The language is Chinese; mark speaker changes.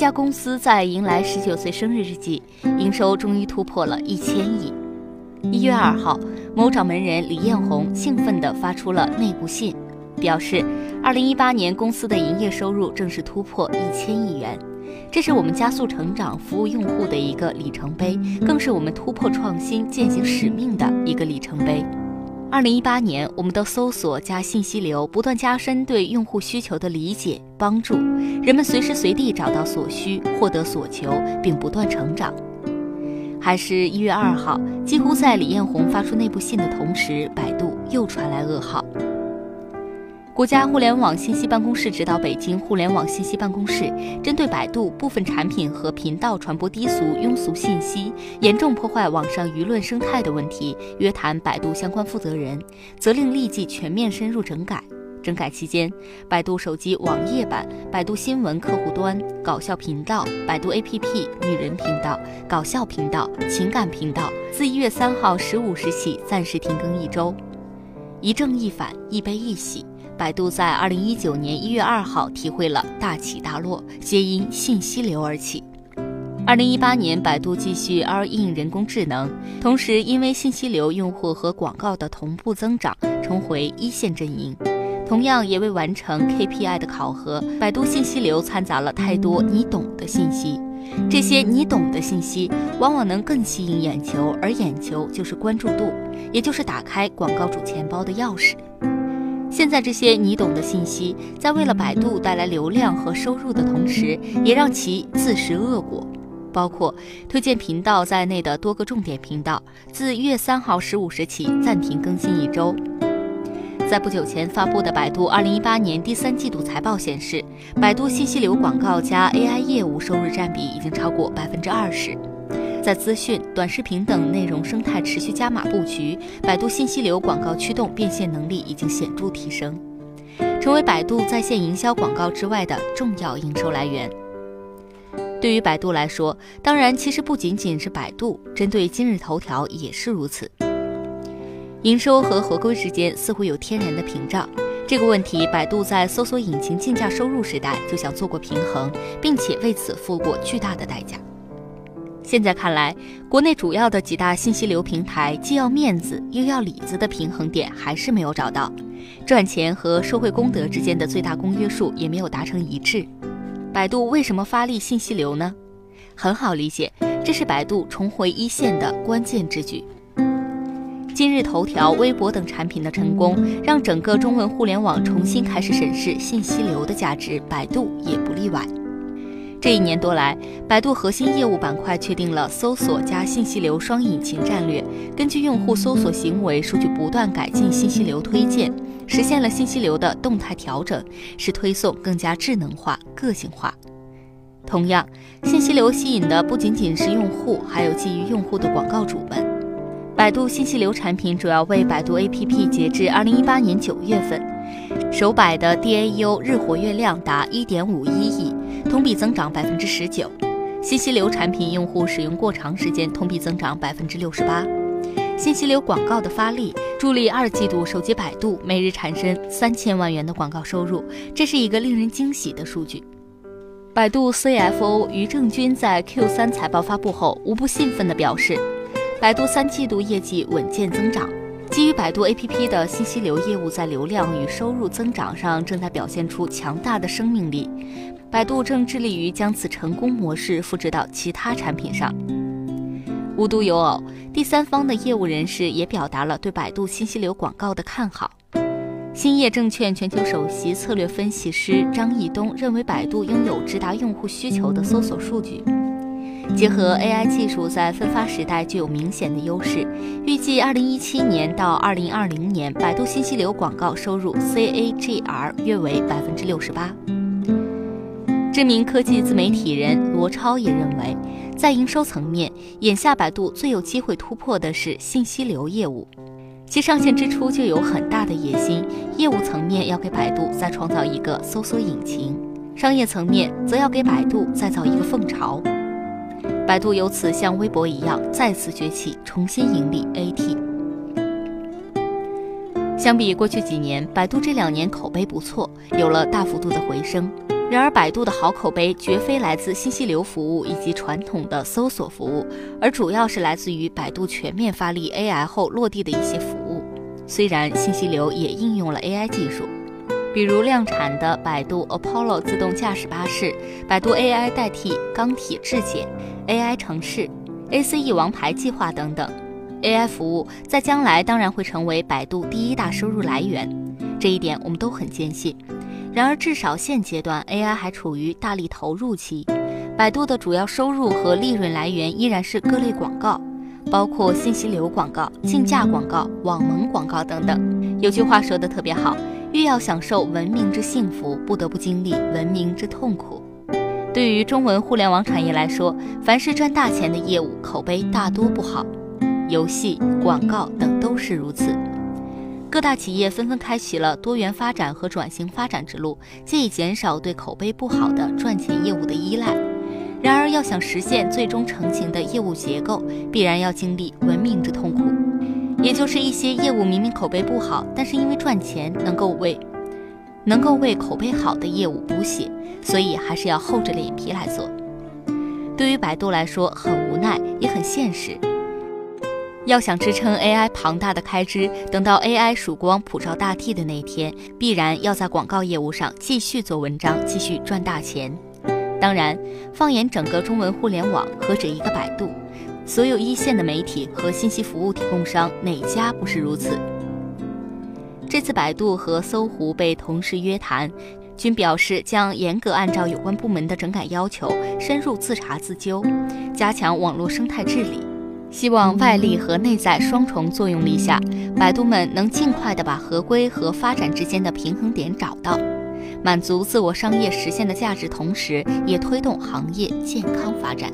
Speaker 1: 家公司在迎来十九岁生日之际，营收终于突破了一千亿。一月二号，某掌门人李彦宏兴奋地发出了内部信，表示，二零一八年公司的营业收入正式突破一千亿元，这是我们加速成长、服务用户的一个里程碑，更是我们突破创新、践行使命的一个里程碑。二零一八年，我们的搜索加信息流不断加深对用户需求的理解，帮助人们随时随地找到所需、获得所求，并不断成长。还是一月二号，几乎在李彦宏发出内部信的同时，百度又传来噩耗。国家互联网信息办公室指导北京互联网信息办公室，针对百度部分产品和频道传播低俗庸俗信息，严重破坏网上舆论生态的问题，约谈百度相关负责人，责令立即全面深入整改。整改期间，百度手机网页版、百度新闻客户端、搞笑频道、百度 APP、女人频道、搞笑频道、情感频道，自一月三号十五时起暂时停更一周。一正一反，一悲一喜。百度在二零一九年一月二号体会了大起大落，皆因信息流而起。二零一八年，百度继续 all in 人工智能，同时因为信息流用户和广告的同步增长，重回一线阵营。同样也未完成 KPI 的考核，百度信息流掺杂了太多你懂的信息，这些你懂的信息往往能更吸引眼球，而眼球就是关注度，也就是打开广告主钱包的钥匙。现在这些你懂的信息，在为了百度带来流量和收入的同时，也让其自食恶果。包括推荐频道在内的多个重点频道，自一月三号十五时起暂停更新一周。在不久前发布的百度二零一八年第三季度财报显示，百度信息流广告加 AI 业务收入占比已经超过百分之二十。在资讯、短视频等内容生态持续加码布局，百度信息流广告驱动变现能力已经显著提升，成为百度在线营销广告之外的重要营收来源。对于百度来说，当然其实不仅仅是百度，针对今日头条也是如此。营收和合规之间似乎有天然的屏障，这个问题百度在搜索引擎竞价收入时代就想做过平衡，并且为此付过巨大的代价。现在看来，国内主要的几大信息流平台既要面子又要里子的平衡点还是没有找到，赚钱和社会公德之间的最大公约数也没有达成一致。百度为什么发力信息流呢？很好理解，这是百度重回一线的关键之举。今日头条、微博等产品的成功，让整个中文互联网重新开始审视信息流的价值，百度也不例外。这一年多来，百度核心业务板块确定了搜索加信息流双引擎战略，根据用户搜索行为数据不断改进信息流推荐，实现了信息流的动态调整，使推送更加智能化、个性化。同样，信息流吸引的不仅仅是用户，还有基于用户的广告主们。百度信息流产品主要为百度 APP，截至二零一八年九月份，首百的 DAU 日活跃量达一点五一亿。同比增长百分之十九，信息流产品用户使用过长时间同比增长百分之六十八。信息流广告的发力，助力二季度手机百度每日产生三千万元的广告收入，这是一个令人惊喜的数据。百度 CFO 于正军在 Q 三财报发布后，无不兴奋地表示，百度三季度业绩稳健增长，基于百度 APP 的信息流业务在流量与收入增长上正在表现出强大的生命力。百度正致力于将此成功模式复制到其他产品上。无独有偶，第三方的业务人士也表达了对百度信息流广告的看好。兴业证券全球首席策略分析师张毅东认为，百度拥有直达用户需求的搜索数据，结合 AI 技术，在分发时代具有明显的优势。预计2017年到2020年，百度信息流广告收入 CAGR 约为百分之六十八。知名科技自媒体人罗超也认为，在营收层面，眼下百度最有机会突破的是信息流业务，其上线之初就有很大的野心。业务层面要给百度再创造一个搜索引擎，商业层面则要给百度再造一个凤巢。百度由此像微博一样再次崛起，重新盈利 AT。相比过去几年，百度这两年口碑不错，有了大幅度的回升。然而，百度的好口碑绝非来自信息流服务以及传统的搜索服务，而主要是来自于百度全面发力 AI 后落地的一些服务。虽然信息流也应用了 AI 技术，比如量产的百度 Apollo 自动驾驶巴士、百度 AI 代替钢铁质检、AI 城市、ACE 王牌计划等等，AI 服务在将来当然会成为百度第一大收入来源，这一点我们都很坚信。然而，至少现阶段，AI 还处于大力投入期。百度的主要收入和利润来源依然是各类广告，包括信息流广告、竞价广告、网盟广告等等。有句话说的特别好：越要享受文明之幸福，不得不经历文明之痛苦。对于中文互联网产业来说，凡是赚大钱的业务，口碑大多不好，游戏、广告等都是如此。各大企业纷纷开启了多元发展和转型发展之路，借以减少对口碑不好的赚钱业务的依赖。然而，要想实现最终成型的业务结构，必然要经历文明之痛苦，也就是一些业务明明口碑不好，但是因为赚钱能够为能够为口碑好的业务补血，所以还是要厚着脸皮来做。对于百度来说，很无奈，也很现实。要想支撑 AI 庞大的开支，等到 AI 曙光普照大地的那一天，必然要在广告业务上继续做文章，继续赚大钱。当然，放眼整个中文互联网，何止一个百度？所有一线的媒体和信息服务提供商，哪家不是如此？这次百度和搜狐被同时约谈，均表示将严格按照有关部门的整改要求，深入自查自纠，加强网络生态治理。希望外力和内在双重作用力下，百度们能尽快的把合规和发展之间的平衡点找到，满足自我商业实现的价值，同时也推动行业健康发展。